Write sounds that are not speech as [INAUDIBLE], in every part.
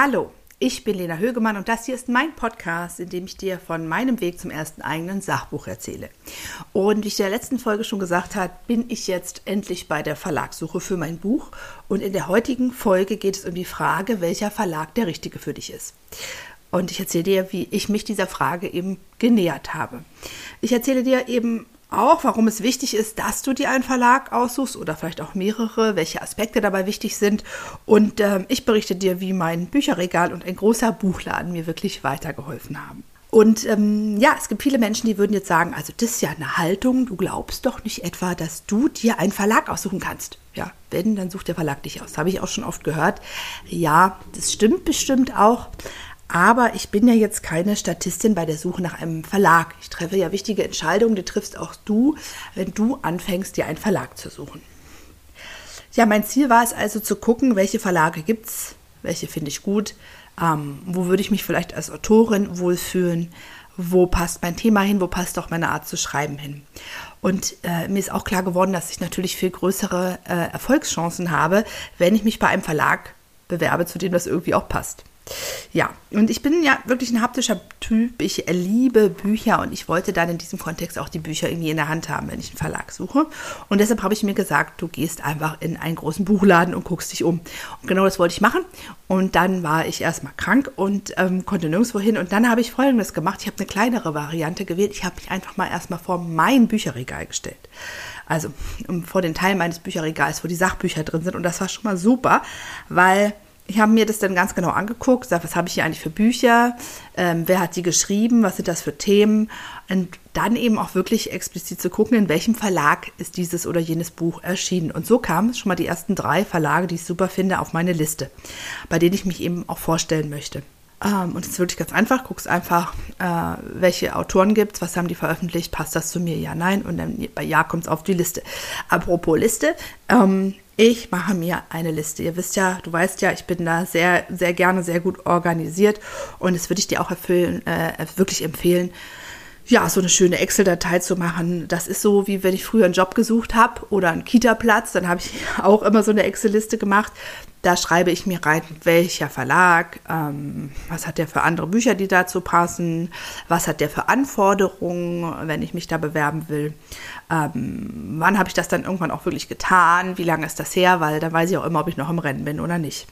Hallo, ich bin Lena Högemann und das hier ist mein Podcast, in dem ich dir von meinem Weg zum ersten eigenen Sachbuch erzähle. Und wie ich in der letzten Folge schon gesagt habe, bin ich jetzt endlich bei der Verlagssuche für mein Buch. Und in der heutigen Folge geht es um die Frage, welcher Verlag der richtige für dich ist. Und ich erzähle dir, wie ich mich dieser Frage eben genähert habe. Ich erzähle dir eben auch, warum es wichtig ist, dass du dir einen Verlag aussuchst oder vielleicht auch mehrere, welche Aspekte dabei wichtig sind. Und äh, ich berichte dir, wie mein Bücherregal und ein großer Buchladen mir wirklich weitergeholfen haben. Und ähm, ja, es gibt viele Menschen, die würden jetzt sagen, also das ist ja eine Haltung, du glaubst doch nicht etwa, dass du dir einen Verlag aussuchen kannst. Ja, wenn, dann sucht der Verlag dich aus. Habe ich auch schon oft gehört. Ja, das stimmt bestimmt auch. Aber ich bin ja jetzt keine Statistin bei der Suche nach einem Verlag. Ich treffe ja wichtige Entscheidungen, die triffst auch du, wenn du anfängst, dir einen Verlag zu suchen. Ja, mein Ziel war es also zu gucken, welche Verlage gibt es, welche finde ich gut, ähm, wo würde ich mich vielleicht als Autorin wohlfühlen, wo passt mein Thema hin, wo passt auch meine Art zu schreiben hin. Und äh, mir ist auch klar geworden, dass ich natürlich viel größere äh, Erfolgschancen habe, wenn ich mich bei einem Verlag bewerbe, zu dem das irgendwie auch passt. Ja, und ich bin ja wirklich ein haptischer Typ. Ich liebe Bücher und ich wollte dann in diesem Kontext auch die Bücher irgendwie in der Hand haben, wenn ich einen Verlag suche. Und deshalb habe ich mir gesagt, du gehst einfach in einen großen Buchladen und guckst dich um. Und genau das wollte ich machen. Und dann war ich erstmal krank und ähm, konnte nirgendwo hin. Und dann habe ich Folgendes gemacht. Ich habe eine kleinere Variante gewählt. Ich habe mich einfach mal erstmal vor mein Bücherregal gestellt. Also vor den Teil meines Bücherregals, wo die Sachbücher drin sind. Und das war schon mal super, weil ich habe mir das dann ganz genau angeguckt, gesagt, was habe ich hier eigentlich für Bücher, ähm, wer hat die geschrieben, was sind das für Themen? Und dann eben auch wirklich explizit zu gucken, in welchem Verlag ist dieses oder jenes Buch erschienen. Und so kamen schon mal die ersten drei Verlage, die ich super finde, auf meine Liste, bei denen ich mich eben auch vorstellen möchte. Ähm, und es ist wirklich ganz einfach, guckst einfach, äh, welche Autoren gibt es, was haben die veröffentlicht, passt das zu mir, ja, nein, und dann bei Ja kommt es auf die Liste. Apropos Liste, ähm, ich mache mir eine Liste. Ihr wisst ja, du weißt ja, ich bin da sehr, sehr gerne, sehr gut organisiert und das würde ich dir auch erfüllen, äh, wirklich empfehlen, ja, so eine schöne Excel-Datei zu machen. Das ist so, wie wenn ich früher einen Job gesucht habe oder einen Kita-Platz, dann habe ich [LAUGHS] auch immer so eine Excel-Liste gemacht. Da schreibe ich mir rein, welcher Verlag, ähm, was hat der für andere Bücher, die dazu passen, was hat der für Anforderungen, wenn ich mich da bewerben will. Ähm, wann habe ich das dann irgendwann auch wirklich getan, wie lange ist das her, weil da weiß ich auch immer, ob ich noch im Rennen bin oder nicht.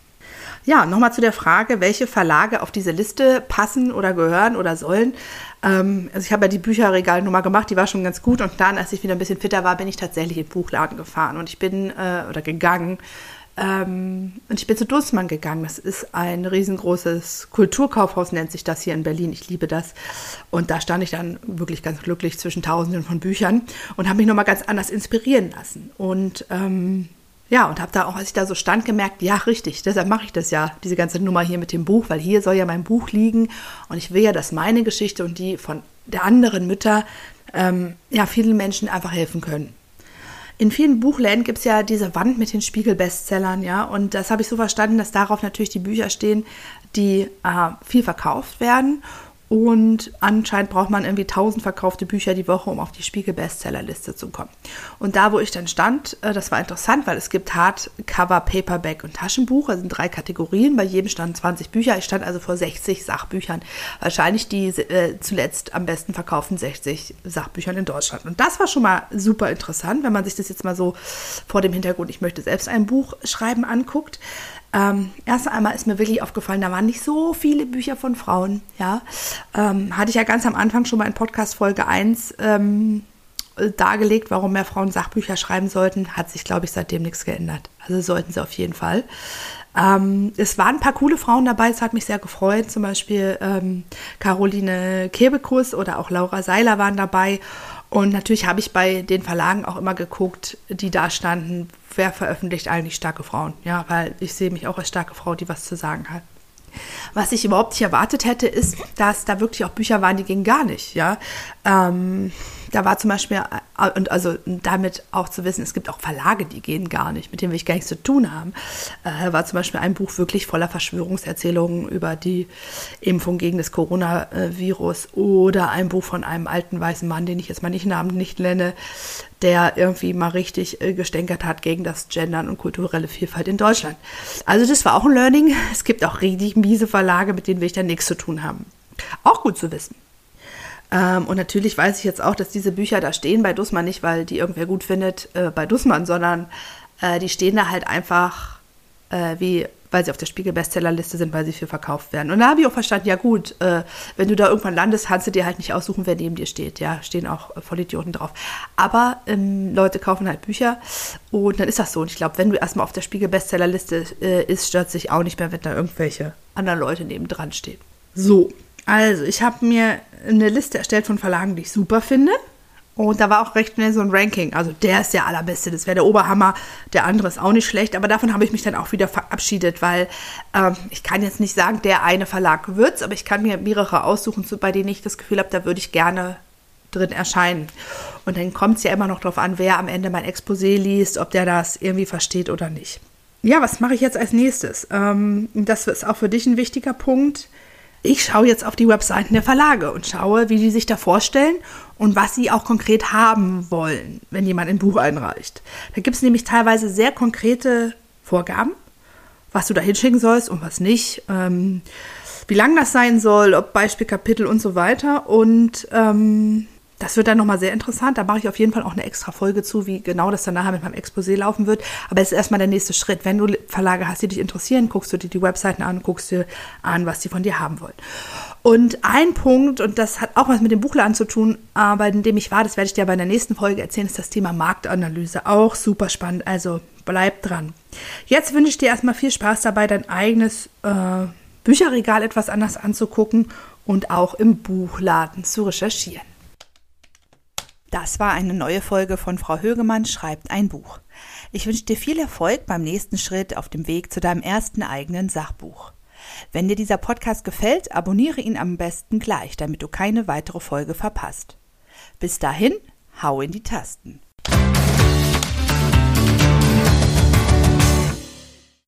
Ja, nochmal zu der Frage, welche Verlage auf diese Liste passen oder gehören oder sollen. Ähm, also ich habe ja die Bücherregalnummer gemacht, die war schon ganz gut. Und dann, als ich wieder ein bisschen fitter war, bin ich tatsächlich in den Buchladen gefahren und ich bin äh, oder gegangen ähm, und ich bin zu Dussmann gegangen. Das ist ein riesengroßes Kulturkaufhaus, nennt sich das hier in Berlin. Ich liebe das. Und da stand ich dann wirklich ganz glücklich zwischen Tausenden von Büchern und habe mich nochmal ganz anders inspirieren lassen. Und ähm, ja, und habe da auch, als ich da so stand, gemerkt, ja, richtig, deshalb mache ich das ja, diese ganze Nummer hier mit dem Buch, weil hier soll ja mein Buch liegen und ich will ja, dass meine Geschichte und die von der anderen Mütter ähm, ja vielen Menschen einfach helfen können. In vielen Buchläden gibt es ja diese Wand mit den Spiegel-Bestsellern, ja, und das habe ich so verstanden, dass darauf natürlich die Bücher stehen, die äh, viel verkauft werden und anscheinend braucht man irgendwie 1000 verkaufte Bücher die Woche, um auf die Spiegel-Bestsellerliste zu kommen. Und da, wo ich dann stand, äh, das war interessant, weil es gibt Hardcover, Paperback und Taschenbuch. Das sind drei Kategorien. Bei jedem standen 20 Bücher. Ich stand also vor 60 Sachbüchern. Wahrscheinlich die äh, zuletzt am besten verkauften 60 Sachbüchern in Deutschland. Und das war schon mal super interessant, wenn man sich das jetzt mal so vor dem Hintergrund, ich möchte selbst ein Buch schreiben, anguckt. Ähm, erst einmal ist mir wirklich aufgefallen, da waren nicht so viele Bücher von Frauen. Ja, ähm, hatte ich ja ganz am Anfang schon mal in Podcast Folge 1 ähm, dargelegt, warum mehr Frauen Sachbücher schreiben sollten. Hat sich, glaube ich, seitdem nichts geändert. Also sollten sie auf jeden Fall. Ähm, es waren ein paar coole Frauen dabei, es hat mich sehr gefreut. Zum Beispiel ähm, Caroline Kebekus oder auch Laura Seiler waren dabei. Und natürlich habe ich bei den Verlagen auch immer geguckt, die da standen, wer veröffentlicht eigentlich starke Frauen. Ja, weil ich sehe mich auch als starke Frau, die was zu sagen hat. Was ich überhaupt nicht erwartet hätte, ist, dass da wirklich auch Bücher waren, die gingen gar nicht. Ja, ähm, da war zum Beispiel und also damit auch zu wissen, es gibt auch Verlage, die gehen gar nicht, mit denen will ich gar nichts zu tun haben. Äh, war zum Beispiel ein Buch wirklich voller Verschwörungserzählungen über die Impfung gegen das Coronavirus oder ein Buch von einem alten weißen Mann, den ich jetzt mal nicht Namen nicht nenne, der irgendwie mal richtig äh, gestänkert hat gegen das Gendern und kulturelle Vielfalt in Deutschland. Also das war auch ein Learning. Es gibt auch richtig miese Verlage, mit denen will ich dann nichts zu tun haben. Auch gut zu wissen. Ähm, und natürlich weiß ich jetzt auch, dass diese Bücher da stehen bei Dussmann nicht, weil die irgendwer gut findet äh, bei Dussmann, sondern äh, die stehen da halt einfach äh, wie weil sie auf der Spiegel-Bestsellerliste sind, weil sie viel verkauft werden. Und da habe ich auch verstanden, ja gut, äh, wenn du da irgendwann landest, kannst du dir halt nicht aussuchen, wer neben dir steht. Ja, stehen auch äh, Vollidioten drauf. Aber ähm, Leute kaufen halt Bücher und dann ist das so. Und ich glaube, wenn du erstmal auf der Spiegel-Bestsellerliste äh, ist, stört sich auch nicht mehr, wenn da irgendwelche anderen Leute nebendran stehen. So, also ich habe mir eine Liste erstellt von Verlagen, die ich super finde. Und da war auch recht schnell so ein Ranking. Also der ist der allerbeste, das wäre der Oberhammer. Der andere ist auch nicht schlecht, aber davon habe ich mich dann auch wieder verabschiedet, weil ähm, ich kann jetzt nicht sagen, der eine Verlag wird's, aber ich kann mir mehrere aussuchen, bei denen ich das Gefühl habe, da würde ich gerne drin erscheinen. Und dann kommt es ja immer noch darauf an, wer am Ende mein Exposé liest, ob der das irgendwie versteht oder nicht. Ja, was mache ich jetzt als nächstes? Ähm, das ist auch für dich ein wichtiger Punkt ich schaue jetzt auf die Webseiten der Verlage und schaue, wie die sich da vorstellen und was sie auch konkret haben wollen, wenn jemand ein Buch einreicht. Da gibt es nämlich teilweise sehr konkrete Vorgaben, was du da hinschicken sollst und was nicht, ähm, wie lang das sein soll, ob Beispiel, Kapitel und so weiter. Und ähm, das wird dann nochmal sehr interessant. Da mache ich auf jeden Fall auch eine extra Folge zu, wie genau das dann nachher mit meinem Exposé laufen wird. Aber es ist erstmal der nächste Schritt. Wenn du Verlage hast, die dich interessieren, guckst du dir die Webseiten an, guckst dir an, was die von dir haben wollen. Und ein Punkt, und das hat auch was mit dem Buchladen zu tun, aber in dem ich war, das werde ich dir bei der nächsten Folge erzählen, ist das Thema Marktanalyse. Auch super spannend. Also bleib dran. Jetzt wünsche ich dir erstmal viel Spaß dabei, dein eigenes äh, Bücherregal etwas anders anzugucken und auch im Buchladen zu recherchieren. Das war eine neue Folge von Frau Högemann schreibt ein Buch. Ich wünsche dir viel Erfolg beim nächsten Schritt auf dem Weg zu deinem ersten eigenen Sachbuch. Wenn dir dieser Podcast gefällt, abonniere ihn am besten gleich, damit du keine weitere Folge verpasst. Bis dahin, hau in die Tasten.